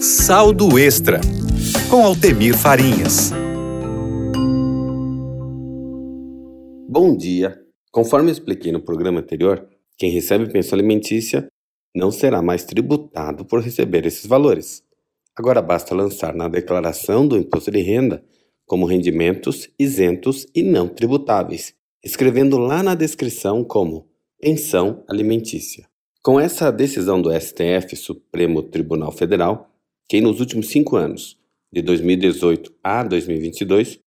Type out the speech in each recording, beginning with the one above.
Saldo Extra, com Altemir Farinhas. Bom dia! Conforme expliquei no programa anterior, quem recebe pensão alimentícia não será mais tributado por receber esses valores. Agora basta lançar na declaração do imposto de renda como rendimentos isentos e não tributáveis, escrevendo lá na descrição como pensão alimentícia. Com essa decisão do STF, Supremo Tribunal Federal, quem nos últimos cinco anos, de 2018 a 2022,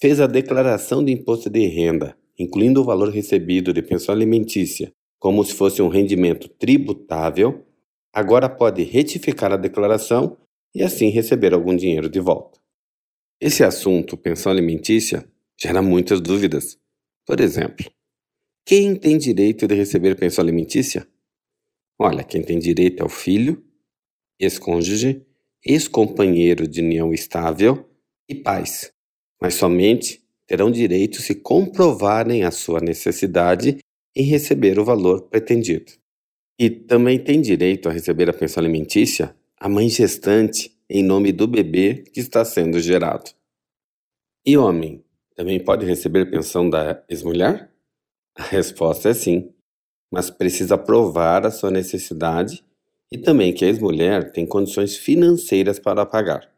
fez a declaração de imposto de renda, incluindo o valor recebido de pensão alimentícia, como se fosse um rendimento tributável, agora pode retificar a declaração e assim receber algum dinheiro de volta. Esse assunto, pensão alimentícia, gera muitas dúvidas. Por exemplo, quem tem direito de receber pensão alimentícia? Olha, quem tem direito é o filho, ex-cônjuge, ex-companheiro de união estável e pais, mas somente terão direito se comprovarem a sua necessidade em receber o valor pretendido. E também tem direito a receber a pensão alimentícia a mãe gestante em nome do bebê que está sendo gerado. E homem, também pode receber pensão da ex-mulher? A resposta é sim, mas precisa provar a sua necessidade e também que a ex-mulher tem condições financeiras para pagar.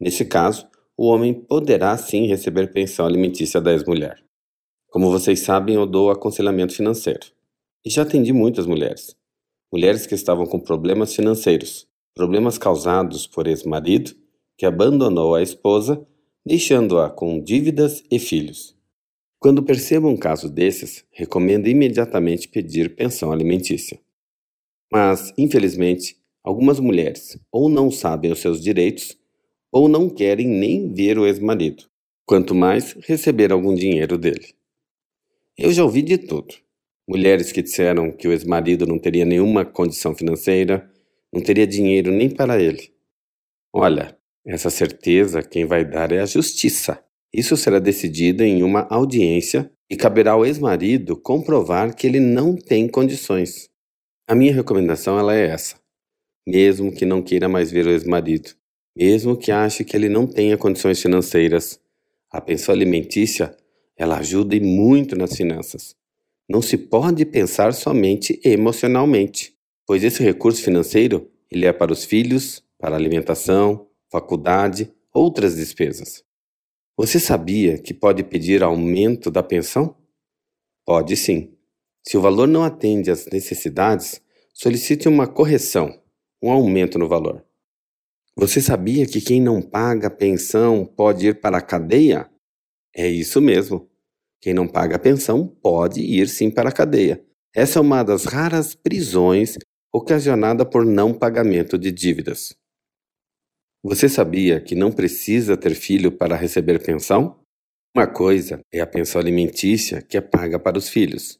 Nesse caso, o homem poderá sim receber pensão alimentícia da ex-mulher. Como vocês sabem, eu dou aconselhamento financeiro. E já atendi muitas mulheres. Mulheres que estavam com problemas financeiros, problemas causados por ex-marido que abandonou a esposa, deixando-a com dívidas e filhos. Quando perceba um caso desses, recomendo imediatamente pedir pensão alimentícia. Mas, infelizmente, algumas mulheres ou não sabem os seus direitos ou não querem nem ver o ex-marido, quanto mais receber algum dinheiro dele. Eu já ouvi de tudo. Mulheres que disseram que o ex-marido não teria nenhuma condição financeira, não teria dinheiro nem para ele. Olha, essa certeza quem vai dar é a justiça. Isso será decidido em uma audiência e caberá ao ex-marido comprovar que ele não tem condições. A minha recomendação ela é essa. Mesmo que não queira mais ver o ex-marido, mesmo que ache que ele não tenha condições financeiras, a pensão alimentícia ela ajuda e muito nas finanças. Não se pode pensar somente emocionalmente pois esse recurso financeiro ele é para os filhos, para alimentação, faculdade, outras despesas. Você sabia que pode pedir aumento da pensão? Pode sim. Se o valor não atende às necessidades, solicite uma correção, um aumento no valor. Você sabia que quem não paga pensão pode ir para a cadeia? É isso mesmo. Quem não paga pensão pode ir sim para a cadeia. Essa é uma das raras prisões ocasionada por não pagamento de dívidas. Você sabia que não precisa ter filho para receber pensão? Uma coisa é a pensão alimentícia que é paga para os filhos.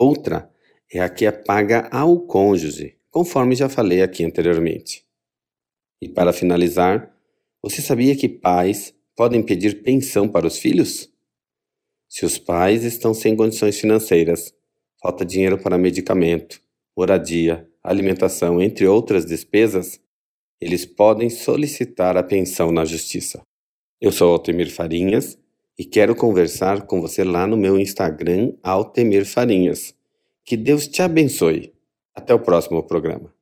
Outra é a que é paga ao cônjuge, conforme já falei aqui anteriormente. E para finalizar, você sabia que pais podem pedir pensão para os filhos? Se os pais estão sem condições financeiras, falta dinheiro para medicamento, moradia, alimentação, entre outras despesas, eles podem solicitar a pensão na Justiça. Eu sou Altemir Farinhas e quero conversar com você lá no meu Instagram, Altemir Farinhas. Que Deus te abençoe. Até o próximo programa.